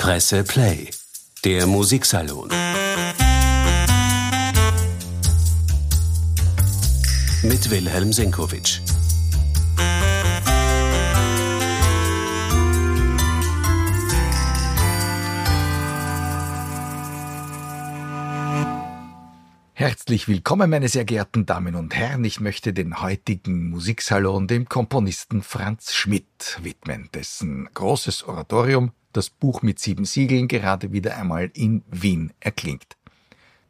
Presse Play, der Musiksalon. Mit Wilhelm Senkowitsch. Herzlich willkommen, meine sehr geehrten Damen und Herren. Ich möchte den heutigen Musiksalon dem Komponisten Franz Schmidt widmen, dessen großes Oratorium, das Buch mit sieben Siegeln, gerade wieder einmal in Wien erklingt.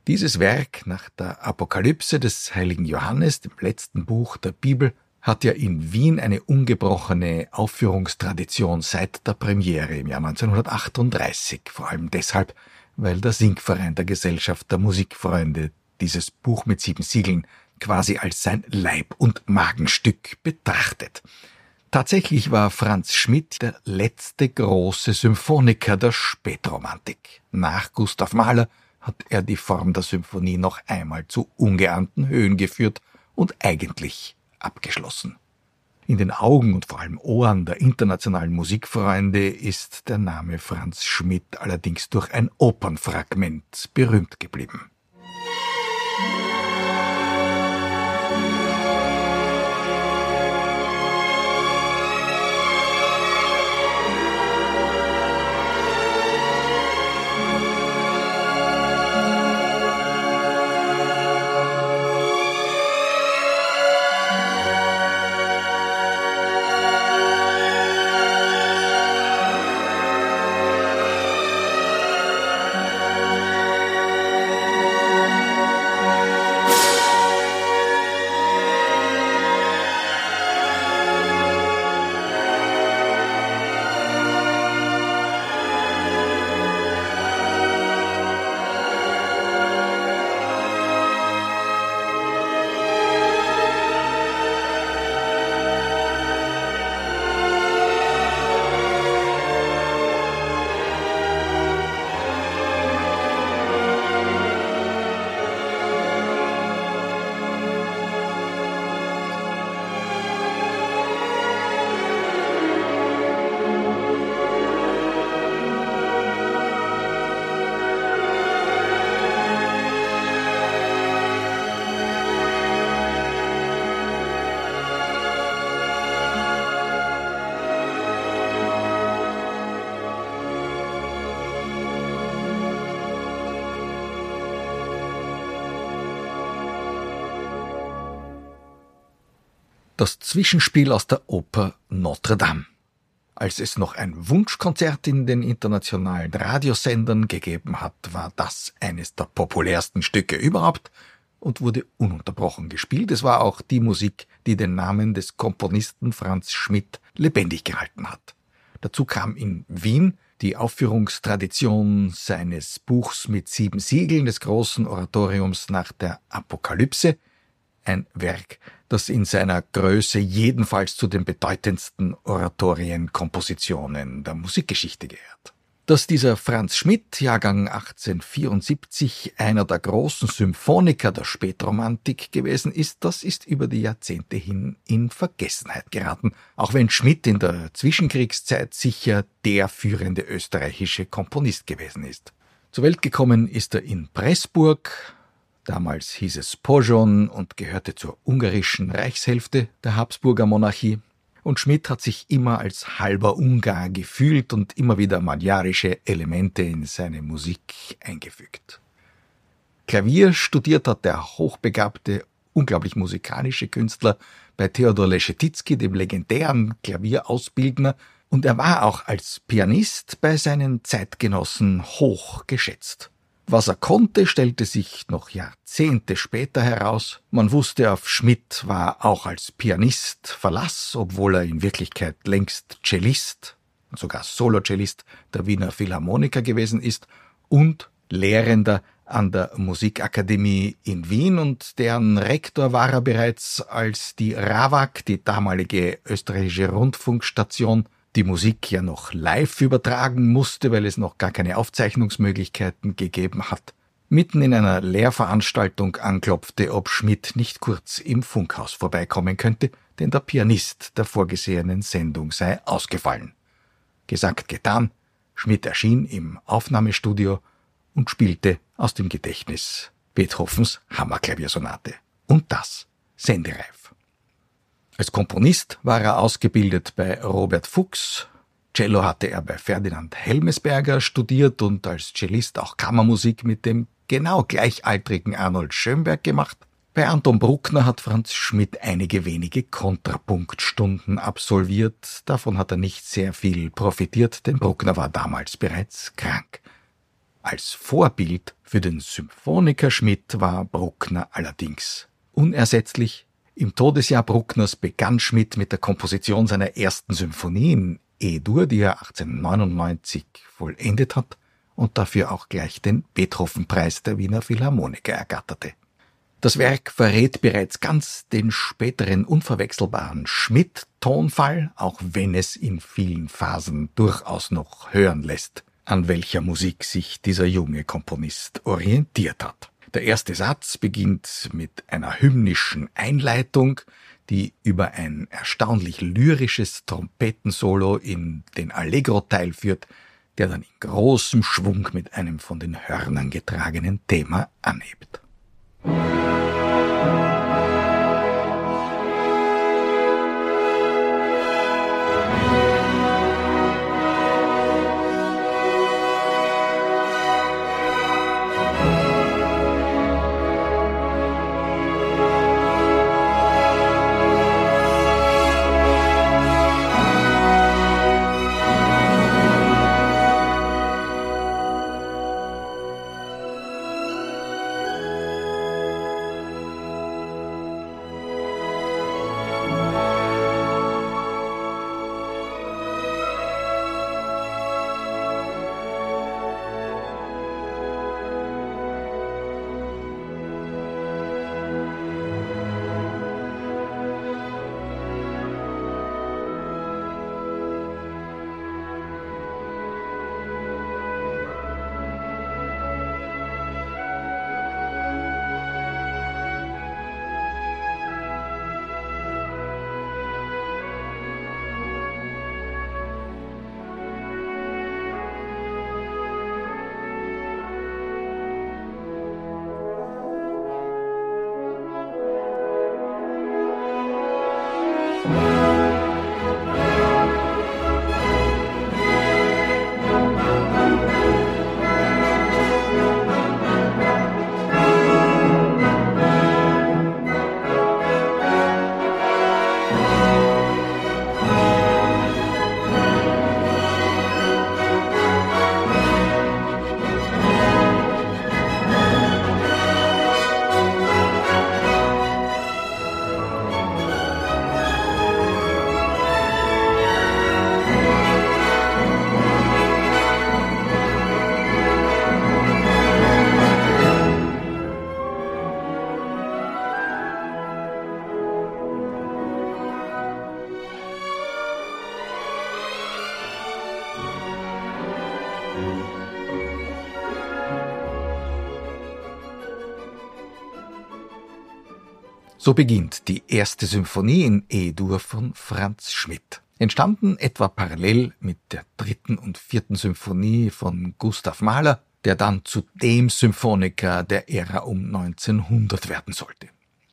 Dieses Werk nach der Apokalypse des heiligen Johannes, dem letzten Buch der Bibel, hat ja in Wien eine ungebrochene Aufführungstradition seit der Premiere im Jahr 1938, vor allem deshalb, weil der Singverein der Gesellschaft der Musikfreunde dieses Buch mit sieben Siegeln quasi als sein Leib- und Magenstück betrachtet. Tatsächlich war Franz Schmidt der letzte große Symphoniker der Spätromantik. Nach Gustav Mahler hat er die Form der Symphonie noch einmal zu ungeahnten Höhen geführt und eigentlich abgeschlossen. In den Augen und vor allem Ohren der internationalen Musikfreunde ist der Name Franz Schmidt allerdings durch ein Opernfragment berühmt geblieben. Das Zwischenspiel aus der Oper Notre Dame. Als es noch ein Wunschkonzert in den internationalen Radiosendern gegeben hat, war das eines der populärsten Stücke überhaupt und wurde ununterbrochen gespielt. Es war auch die Musik, die den Namen des Komponisten Franz Schmidt lebendig gehalten hat. Dazu kam in Wien die Aufführungstradition seines Buchs mit sieben Siegeln des großen Oratoriums nach der Apokalypse, ein Werk, das in seiner Größe jedenfalls zu den bedeutendsten Oratorienkompositionen der Musikgeschichte gehört. Dass dieser Franz Schmidt, Jahrgang 1874, einer der großen Symphoniker der Spätromantik gewesen ist, das ist über die Jahrzehnte hin in Vergessenheit geraten, auch wenn Schmidt in der Zwischenkriegszeit sicher der führende österreichische Komponist gewesen ist. Zur Welt gekommen ist er in Pressburg, Damals hieß es Pojon und gehörte zur ungarischen Reichshälfte der Habsburger Monarchie. Und Schmidt hat sich immer als halber Ungar gefühlt und immer wieder magyarische Elemente in seine Musik eingefügt. Klavier studiert hat der hochbegabte, unglaublich musikalische Künstler bei Theodor Leschetizky, dem legendären Klavierausbildner, und er war auch als Pianist bei seinen Zeitgenossen hoch geschätzt. Was er konnte, stellte sich noch Jahrzehnte später heraus. Man wusste, auf Schmidt war auch als Pianist Verlass, obwohl er in Wirklichkeit längst Cellist und sogar Solocellist der Wiener Philharmoniker gewesen ist und Lehrender an der Musikakademie in Wien und deren Rektor war er bereits, als die RAWAG, die damalige österreichische Rundfunkstation, die Musik ja noch live übertragen musste, weil es noch gar keine Aufzeichnungsmöglichkeiten gegeben hat, mitten in einer Lehrveranstaltung anklopfte, ob Schmidt nicht kurz im Funkhaus vorbeikommen könnte, denn der Pianist der vorgesehenen Sendung sei ausgefallen. Gesagt, getan. Schmidt erschien im Aufnahmestudio und spielte aus dem Gedächtnis Beethovens Hammerklaviersonate. Und das sendereif. Als Komponist war er ausgebildet bei Robert Fuchs, Cello hatte er bei Ferdinand Helmesberger studiert und als Cellist auch Kammermusik mit dem genau gleichaltrigen Arnold Schönberg gemacht. Bei Anton Bruckner hat Franz Schmidt einige wenige Kontrapunktstunden absolviert. Davon hat er nicht sehr viel profitiert, denn Bruckner war damals bereits krank. Als Vorbild für den Symphoniker Schmidt war Bruckner allerdings unersetzlich. Im Todesjahr Bruckners begann Schmidt mit der Komposition seiner ersten Symphonie in E-Dur, die er 1899 vollendet hat und dafür auch gleich den Beethoven-Preis der Wiener Philharmoniker ergatterte. Das Werk verrät bereits ganz den späteren unverwechselbaren Schmidt-Tonfall, auch wenn es in vielen Phasen durchaus noch hören lässt, an welcher Musik sich dieser junge Komponist orientiert hat. Der erste Satz beginnt mit einer hymnischen Einleitung, die über ein erstaunlich lyrisches Trompetensolo in den Allegro-Teil führt, der dann in großem Schwung mit einem von den Hörnern getragenen Thema anhebt. So beginnt die erste Symphonie in E-Dur von Franz Schmidt. Entstanden etwa parallel mit der dritten und vierten Symphonie von Gustav Mahler, der dann zu dem Symphoniker der Ära um 1900 werden sollte.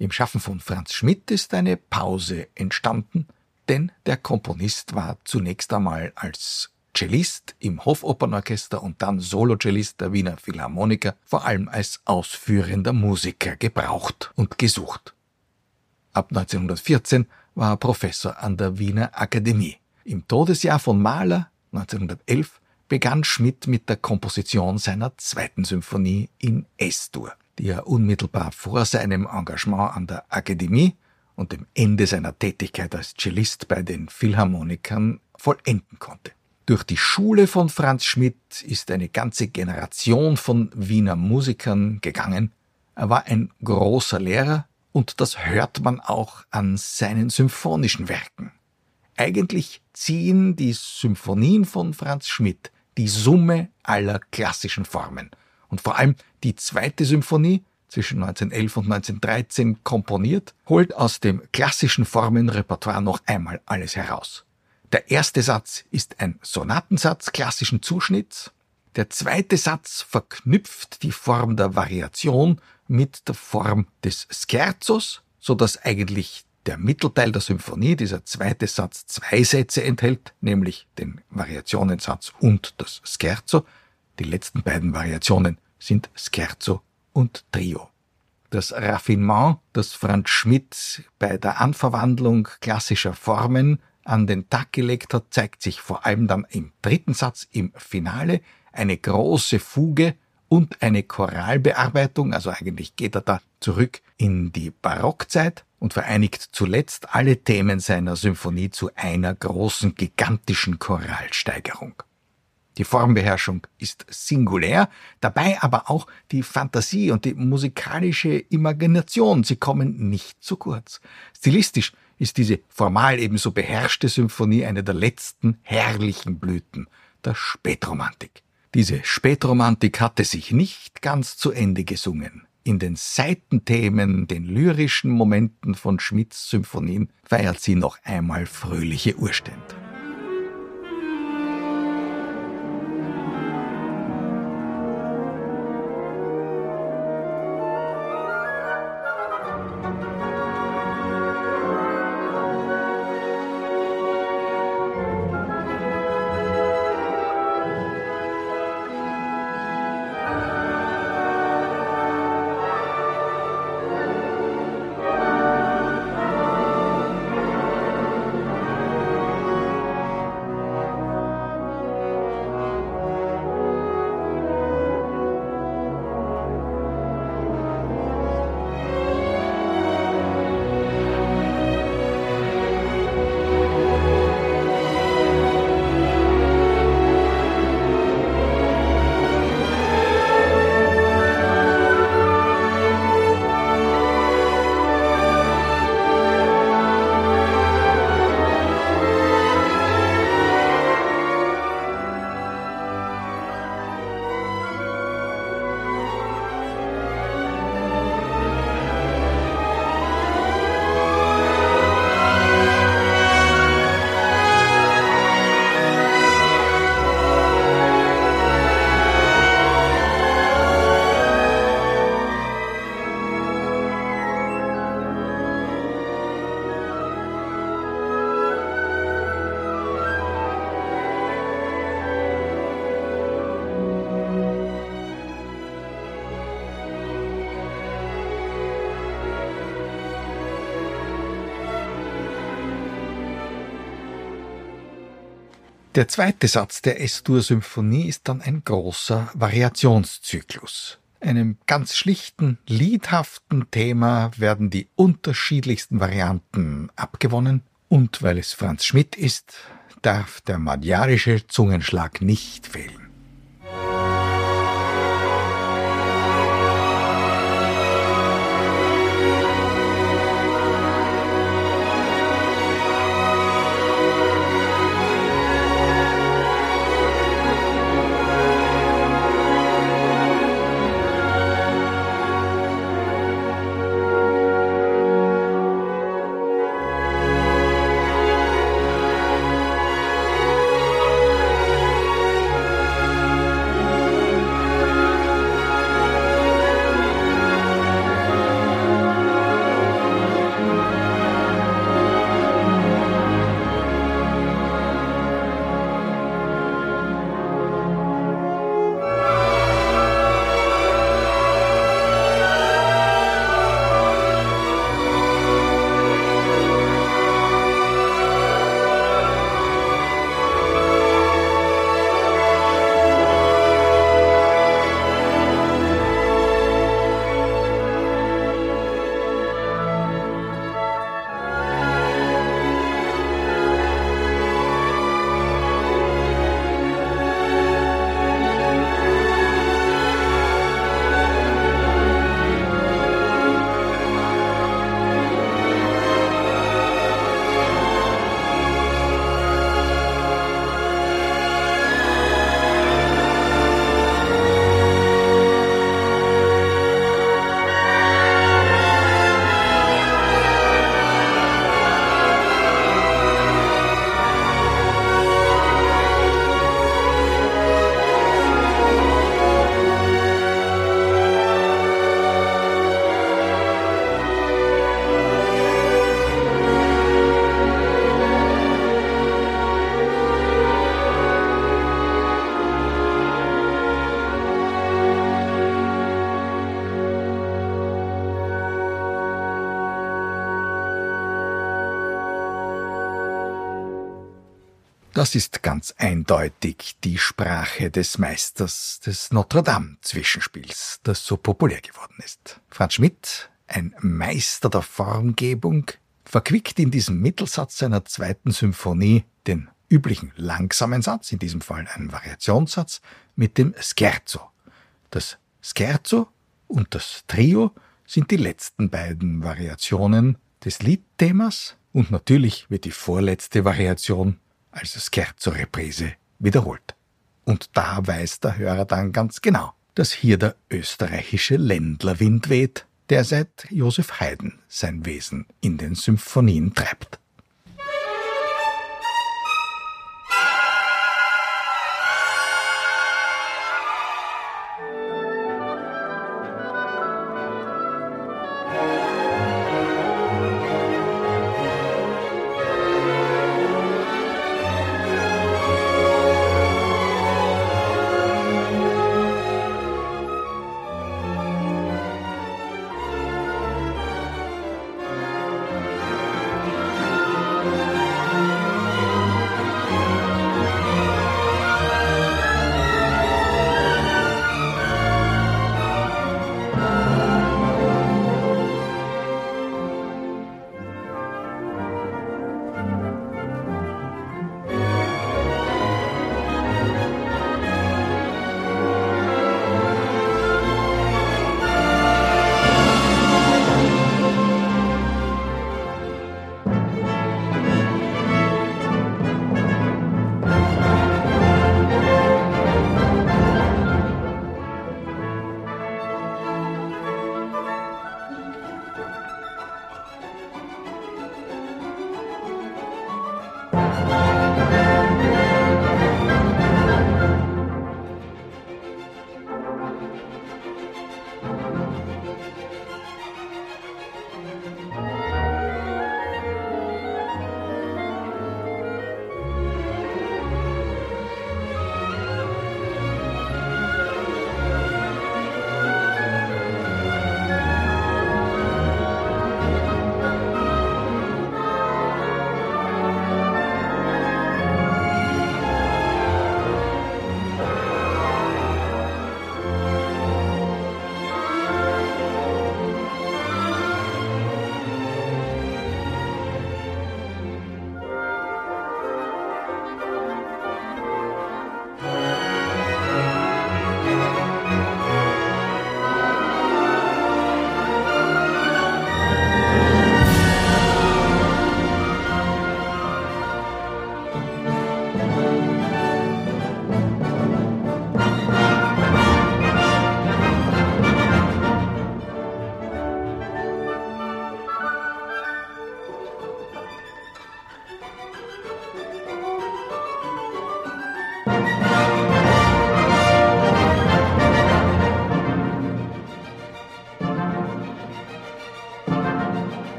Im Schaffen von Franz Schmidt ist eine Pause entstanden, denn der Komponist war zunächst einmal als Cellist im Hofopernorchester und dann Solocellist der Wiener Philharmoniker, vor allem als ausführender Musiker gebraucht und gesucht. Ab 1914 war er Professor an der Wiener Akademie. Im Todesjahr von Mahler 1911 begann Schmidt mit der Komposition seiner zweiten Symphonie in S-Dur, die er unmittelbar vor seinem Engagement an der Akademie und dem Ende seiner Tätigkeit als Cellist bei den Philharmonikern vollenden konnte. Durch die Schule von Franz Schmidt ist eine ganze Generation von Wiener Musikern gegangen. Er war ein großer Lehrer, und das hört man auch an seinen symphonischen Werken. Eigentlich ziehen die Symphonien von Franz Schmidt die Summe aller klassischen Formen. Und vor allem die zweite Symphonie, zwischen 1911 und 1913 komponiert, holt aus dem klassischen Formenrepertoire noch einmal alles heraus. Der erste Satz ist ein Sonatensatz klassischen Zuschnitts. Der zweite Satz verknüpft die Form der Variation mit der Form des Scherzos, so dass eigentlich der Mittelteil der Symphonie, dieser zweite Satz, zwei Sätze enthält, nämlich den Variationensatz und das Scherzo. Die letzten beiden Variationen sind Scherzo und Trio. Das Raffinement, das Franz Schmidt bei der Anverwandlung klassischer Formen an den Tag gelegt hat, zeigt sich vor allem dann im dritten Satz im Finale, eine große Fuge und eine Choralbearbeitung, also eigentlich geht er da zurück in die Barockzeit und vereinigt zuletzt alle Themen seiner Symphonie zu einer großen, gigantischen Choralsteigerung. Die Formbeherrschung ist singulär, dabei aber auch die Fantasie und die musikalische Imagination, sie kommen nicht zu kurz. Stilistisch ist diese formal ebenso beherrschte Symphonie eine der letzten herrlichen Blüten der Spätromantik. Diese Spätromantik hatte sich nicht ganz zu Ende gesungen. In den Seitenthemen, den lyrischen Momenten von Schmidts Symphonien feiert sie noch einmal fröhliche Urstände. Der zweite Satz der S-Dur-Symphonie ist dann ein großer Variationszyklus. Einem ganz schlichten, liedhaften Thema werden die unterschiedlichsten Varianten abgewonnen und weil es Franz Schmidt ist, darf der madjarische Zungenschlag nicht fehlen. Das ist ganz eindeutig die Sprache des Meisters des Notre Dame Zwischenspiels, das so populär geworden ist. Franz Schmidt, ein Meister der Formgebung, verquickt in diesem Mittelsatz seiner zweiten Symphonie den üblichen langsamen Satz, in diesem Fall einen Variationssatz, mit dem Scherzo. Das Scherzo und das Trio sind die letzten beiden Variationen des Liedthemas und natürlich wird die vorletzte Variation als Scherzo-Reprise wiederholt. Und da weiß der Hörer dann ganz genau, dass hier der österreichische Ländlerwind weht, der seit Josef Haydn sein Wesen in den Symphonien treibt.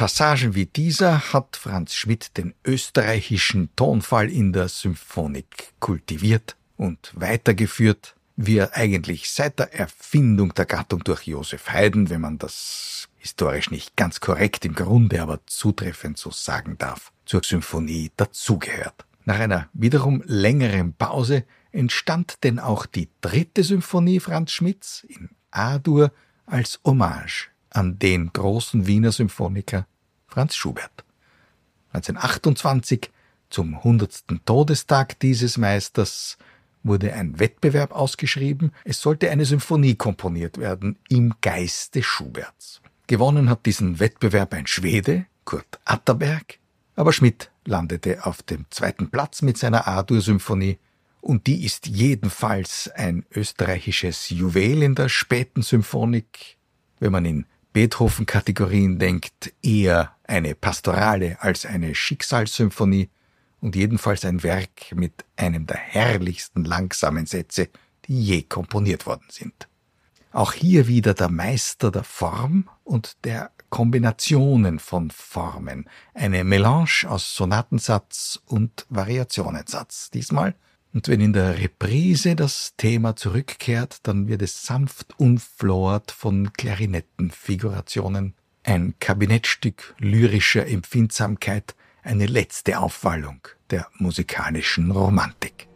Passagen wie dieser hat Franz Schmidt den österreichischen Tonfall in der Symphonik kultiviert und weitergeführt, wie er eigentlich seit der Erfindung der Gattung durch Josef Haydn, wenn man das historisch nicht ganz korrekt im Grunde, aber zutreffend so sagen darf, zur Symphonie dazugehört. Nach einer wiederum längeren Pause entstand denn auch die dritte Symphonie Franz Schmidts in A-Dur als Hommage an den großen Wiener Symphoniker Franz Schubert. 1928, zum 100. Todestag dieses Meisters, wurde ein Wettbewerb ausgeschrieben. Es sollte eine Symphonie komponiert werden im Geiste Schuberts. Gewonnen hat diesen Wettbewerb ein Schwede, Kurt Atterberg, aber Schmidt landete auf dem zweiten Platz mit seiner A-Dur-Symphonie und die ist jedenfalls ein österreichisches Juwel in der späten Symphonik, wenn man in Beethoven-Kategorien denkt, eher eine pastorale als eine Schicksalssymphonie und jedenfalls ein Werk mit einem der herrlichsten langsamen Sätze, die je komponiert worden sind. Auch hier wieder der Meister der Form und der Kombinationen von Formen. Eine Melange aus Sonatensatz und Variationensatz diesmal. Und wenn in der Reprise das Thema zurückkehrt, dann wird es sanft unflort von Klarinettenfigurationen. Ein Kabinettstück lyrischer Empfindsamkeit, eine letzte Aufwallung der musikalischen Romantik.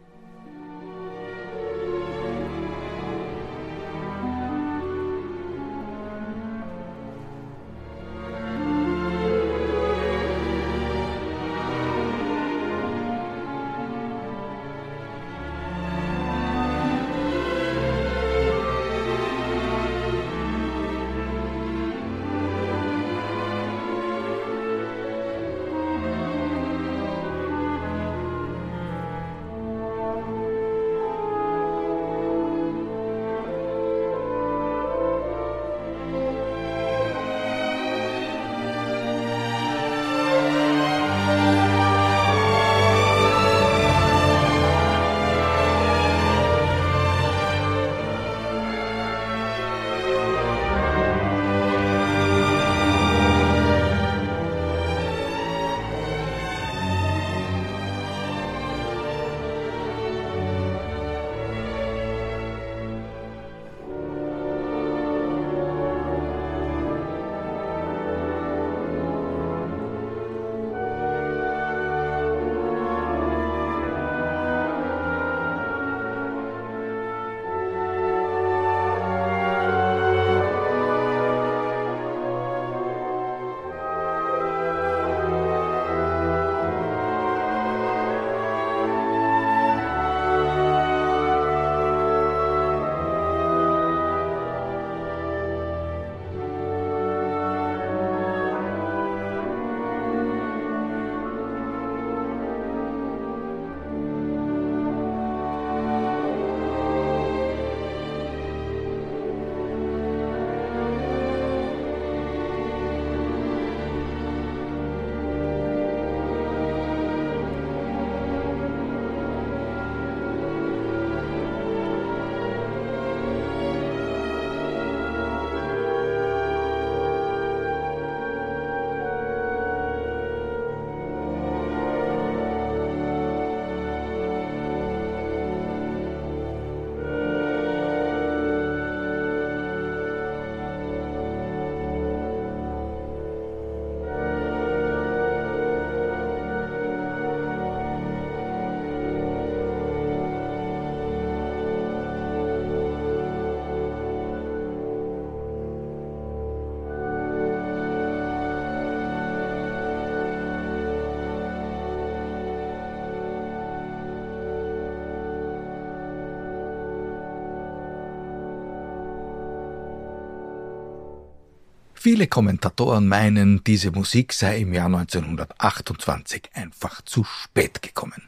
Viele Kommentatoren meinen, diese Musik sei im Jahr 1928 einfach zu spät gekommen.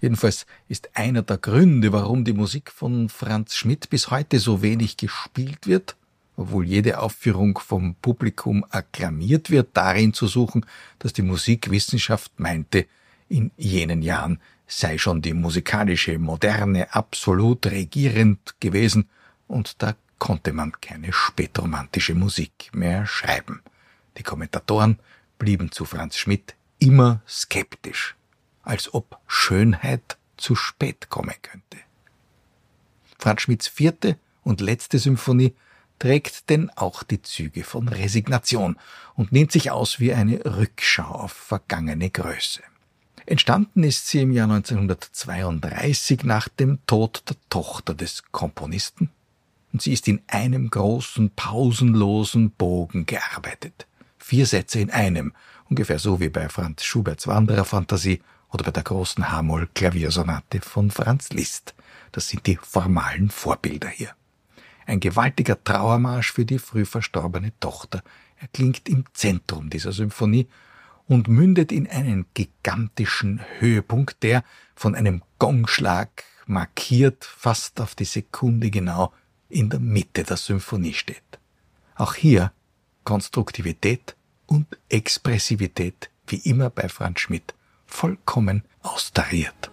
Jedenfalls ist einer der Gründe, warum die Musik von Franz Schmidt bis heute so wenig gespielt wird, obwohl jede Aufführung vom Publikum akklamiert wird, darin zu suchen, dass die Musikwissenschaft meinte, in jenen Jahren sei schon die musikalische Moderne absolut regierend gewesen und da konnte man keine spätromantische Musik mehr schreiben. Die Kommentatoren blieben zu Franz Schmidt immer skeptisch, als ob Schönheit zu spät kommen könnte. Franz Schmidts vierte und letzte Symphonie trägt denn auch die Züge von Resignation und nimmt sich aus wie eine Rückschau auf vergangene Größe. Entstanden ist sie im Jahr 1932 nach dem Tod der Tochter des Komponisten und sie ist in einem großen, pausenlosen Bogen gearbeitet. Vier Sätze in einem, ungefähr so wie bei Franz Schuberts Wandererfantasie oder bei der großen Hamoll-Klaviersonate von Franz Liszt. Das sind die formalen Vorbilder hier. Ein gewaltiger Trauermarsch für die früh verstorbene Tochter. Er klingt im Zentrum dieser Symphonie und mündet in einen gigantischen Höhepunkt, der von einem Gongschlag markiert, fast auf die Sekunde genau, in der Mitte der Symphonie steht. Auch hier Konstruktivität und Expressivität, wie immer bei Franz Schmidt, vollkommen austariert.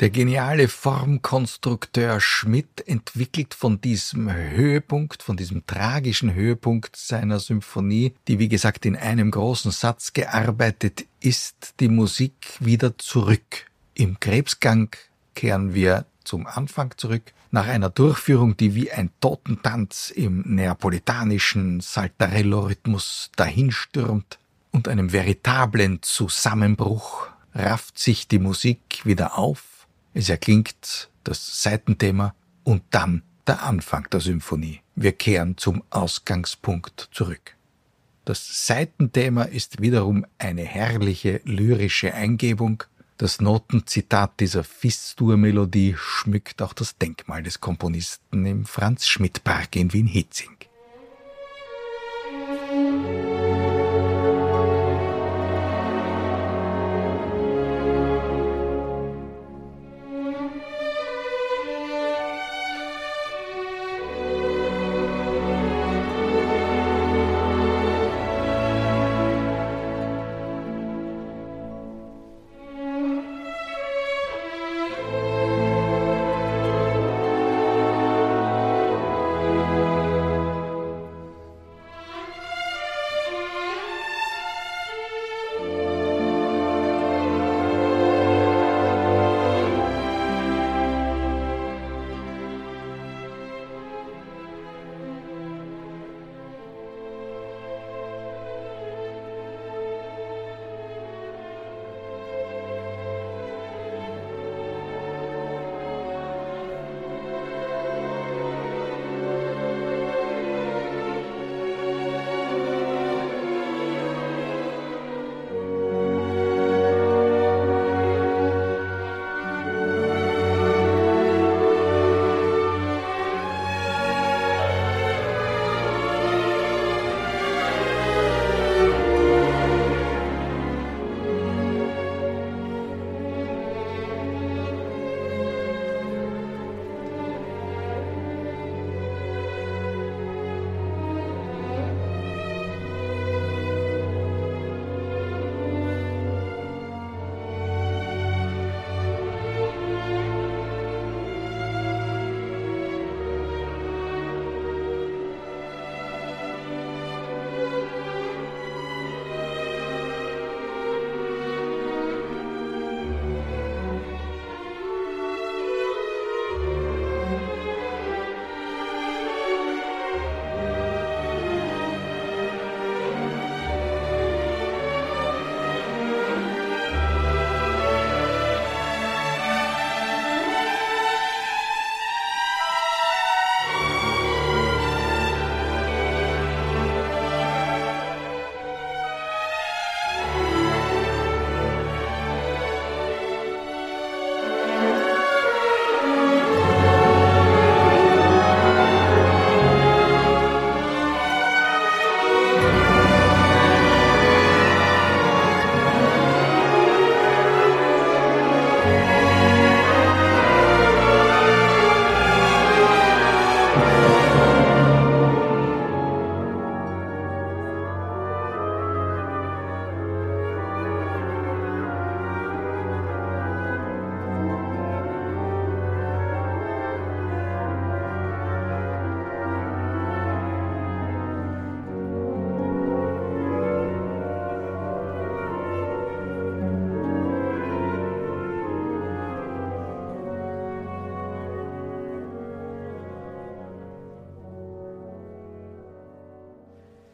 Der geniale Formkonstrukteur Schmidt entwickelt von diesem Höhepunkt, von diesem tragischen Höhepunkt seiner Symphonie, die wie gesagt in einem großen Satz gearbeitet ist, die Musik wieder zurück. Im Krebsgang kehren wir zum Anfang zurück, nach einer Durchführung, die wie ein Totentanz im neapolitanischen Saltarello-Rhythmus dahinstürmt und einem veritablen Zusammenbruch rafft sich die Musik wieder auf es erklingt das Seitenthema und dann der Anfang der Symphonie. Wir kehren zum Ausgangspunkt zurück. Das Seitenthema ist wiederum eine herrliche lyrische Eingebung. Das Notenzitat dieser Fistur-Melodie schmückt auch das Denkmal des Komponisten im Franz-Schmidt-Park in Wien-Hitzing.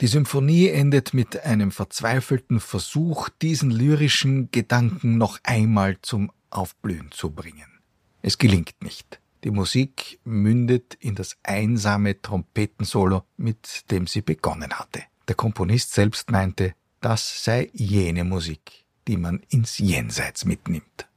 Die Symphonie endet mit einem verzweifelten Versuch, diesen lyrischen Gedanken noch einmal zum Aufblühen zu bringen. Es gelingt nicht. Die Musik mündet in das einsame Trompetensolo, mit dem sie begonnen hatte. Der Komponist selbst meinte, das sei jene Musik, die man ins Jenseits mitnimmt.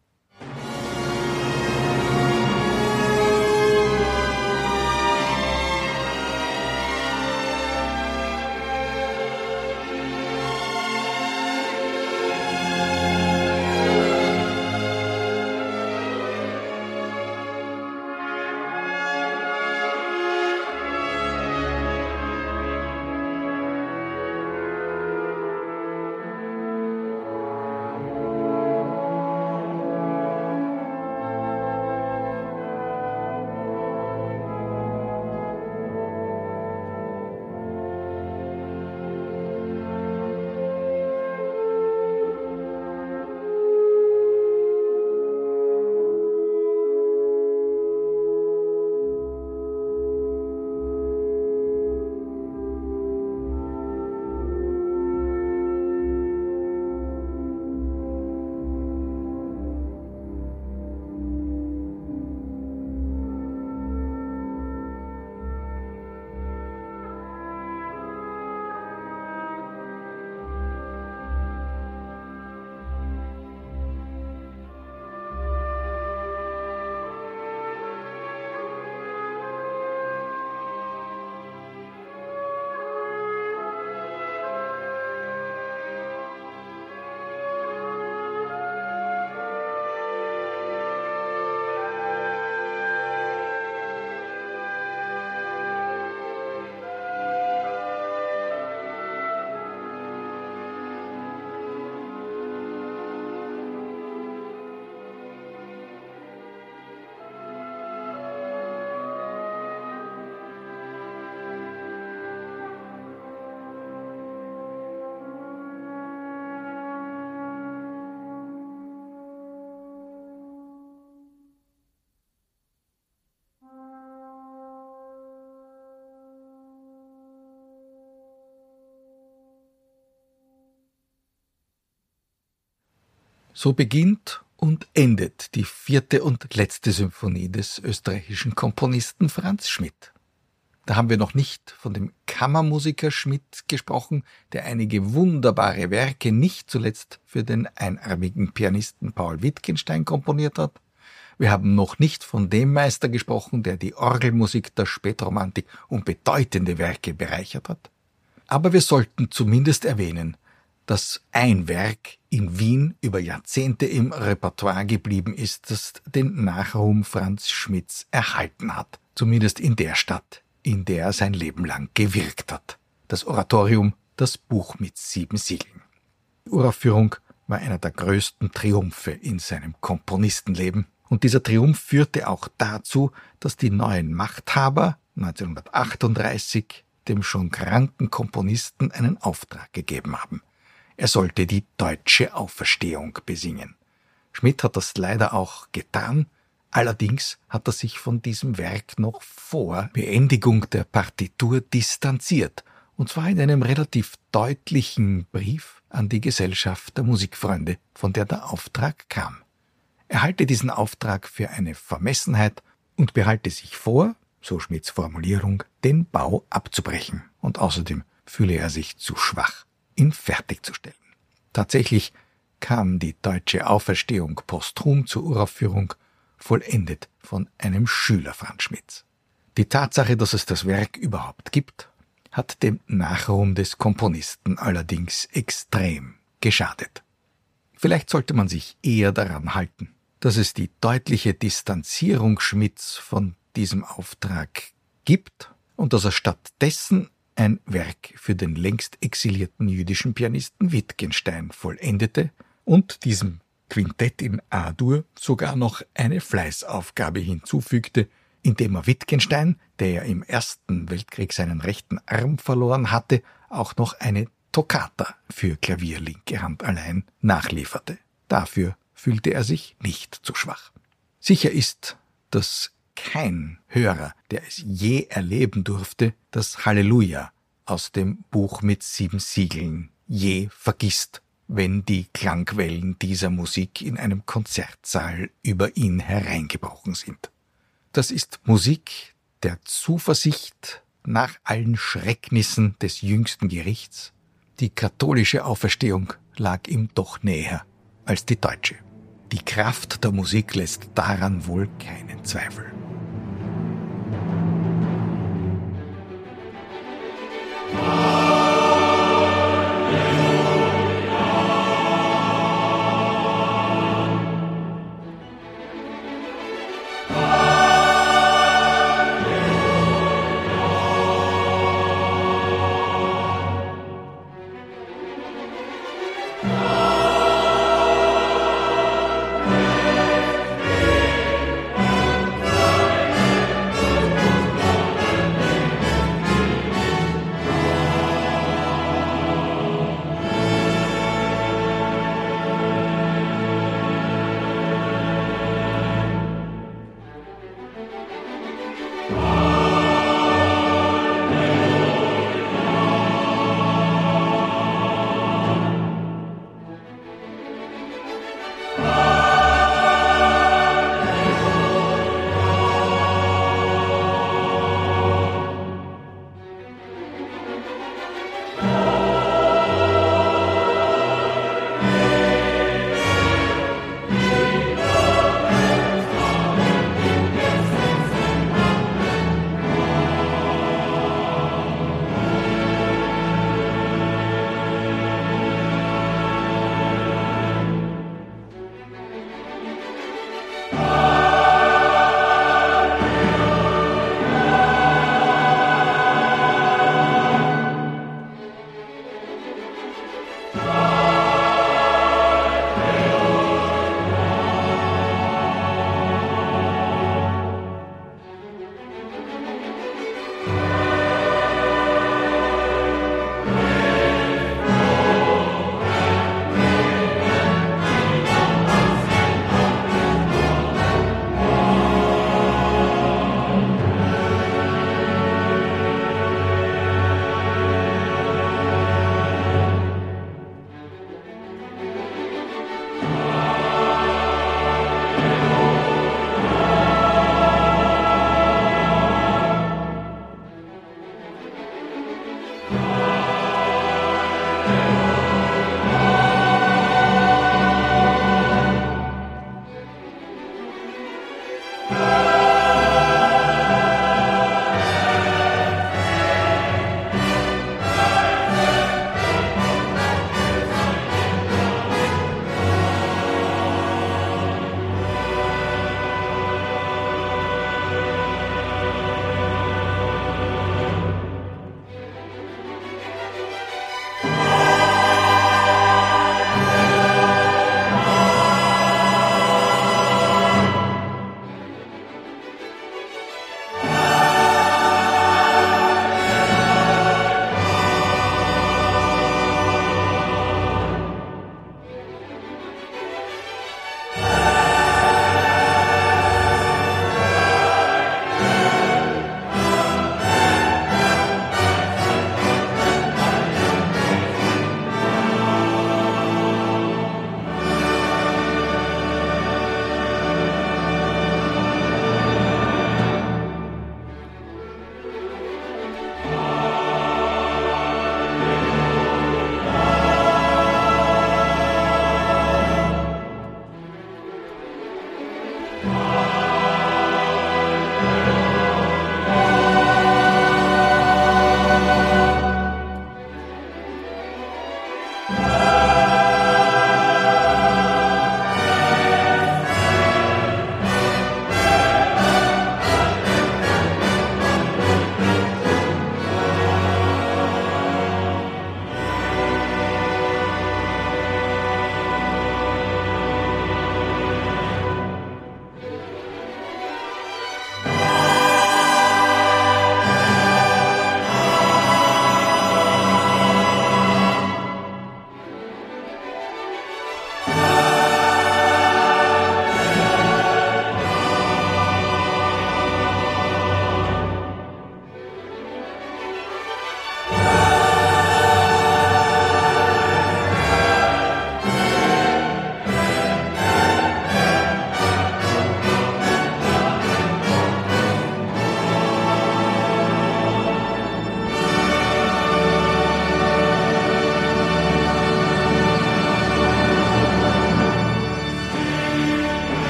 So beginnt und endet die vierte und letzte Symphonie des österreichischen Komponisten Franz Schmidt. Da haben wir noch nicht von dem Kammermusiker Schmidt gesprochen, der einige wunderbare Werke nicht zuletzt für den einarmigen Pianisten Paul Wittgenstein komponiert hat. Wir haben noch nicht von dem Meister gesprochen, der die Orgelmusik der Spätromantik um bedeutende Werke bereichert hat. Aber wir sollten zumindest erwähnen, dass ein Werk in Wien über Jahrzehnte im Repertoire geblieben ist, das den Nachruhm Franz Schmidts erhalten hat, zumindest in der Stadt, in der er sein Leben lang gewirkt hat. Das Oratorium, das Buch mit sieben Siegeln. Die Uraufführung war einer der größten Triumphe in seinem Komponistenleben. Und dieser Triumph führte auch dazu, dass die neuen Machthaber 1938 dem schon kranken Komponisten einen Auftrag gegeben haben. Er sollte die deutsche Auferstehung besingen. Schmidt hat das leider auch getan, allerdings hat er sich von diesem Werk noch vor Beendigung der Partitur distanziert, und zwar in einem relativ deutlichen Brief an die Gesellschaft der Musikfreunde, von der der Auftrag kam. Er halte diesen Auftrag für eine Vermessenheit und behalte sich vor, so Schmidts Formulierung, den Bau abzubrechen, und außerdem fühle er sich zu schwach ihn fertigzustellen. Tatsächlich kam die deutsche Auferstehung posthum zur Uraufführung, vollendet von einem Schüler Franz Schmidts. Die Tatsache, dass es das Werk überhaupt gibt, hat dem Nachruhm des Komponisten allerdings extrem geschadet. Vielleicht sollte man sich eher daran halten, dass es die deutliche Distanzierung Schmidts von diesem Auftrag gibt und dass er stattdessen ein Werk für den längst exilierten jüdischen Pianisten Wittgenstein vollendete und diesem Quintett in A-Dur sogar noch eine Fleißaufgabe hinzufügte, indem er Wittgenstein, der im Ersten Weltkrieg seinen rechten Arm verloren hatte, auch noch eine Toccata für Klavier linke Hand allein nachlieferte. Dafür fühlte er sich nicht zu schwach. Sicher ist, dass kein Hörer, der es je erleben durfte, das Halleluja aus dem Buch mit sieben Siegeln je vergisst, wenn die Klangwellen dieser Musik in einem Konzertsaal über ihn hereingebrochen sind. Das ist Musik der Zuversicht nach allen Schrecknissen des jüngsten Gerichts. Die katholische Auferstehung lag ihm doch näher als die deutsche. Die Kraft der Musik lässt daran wohl keinen Zweifel. Ah.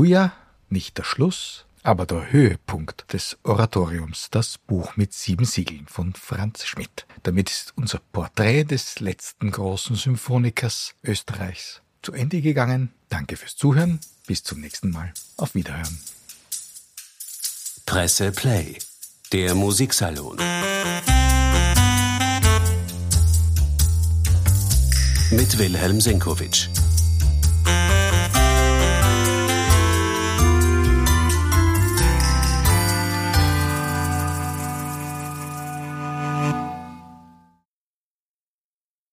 Halleluja, nicht der Schluss, aber der Höhepunkt des Oratoriums, das Buch mit sieben Siegeln von Franz Schmidt. Damit ist unser Porträt des letzten großen Symphonikers Österreichs zu Ende gegangen. Danke fürs Zuhören. Bis zum nächsten Mal. Auf Wiederhören. Presse Play, der Musiksalon. Mit Wilhelm Senkowitsch.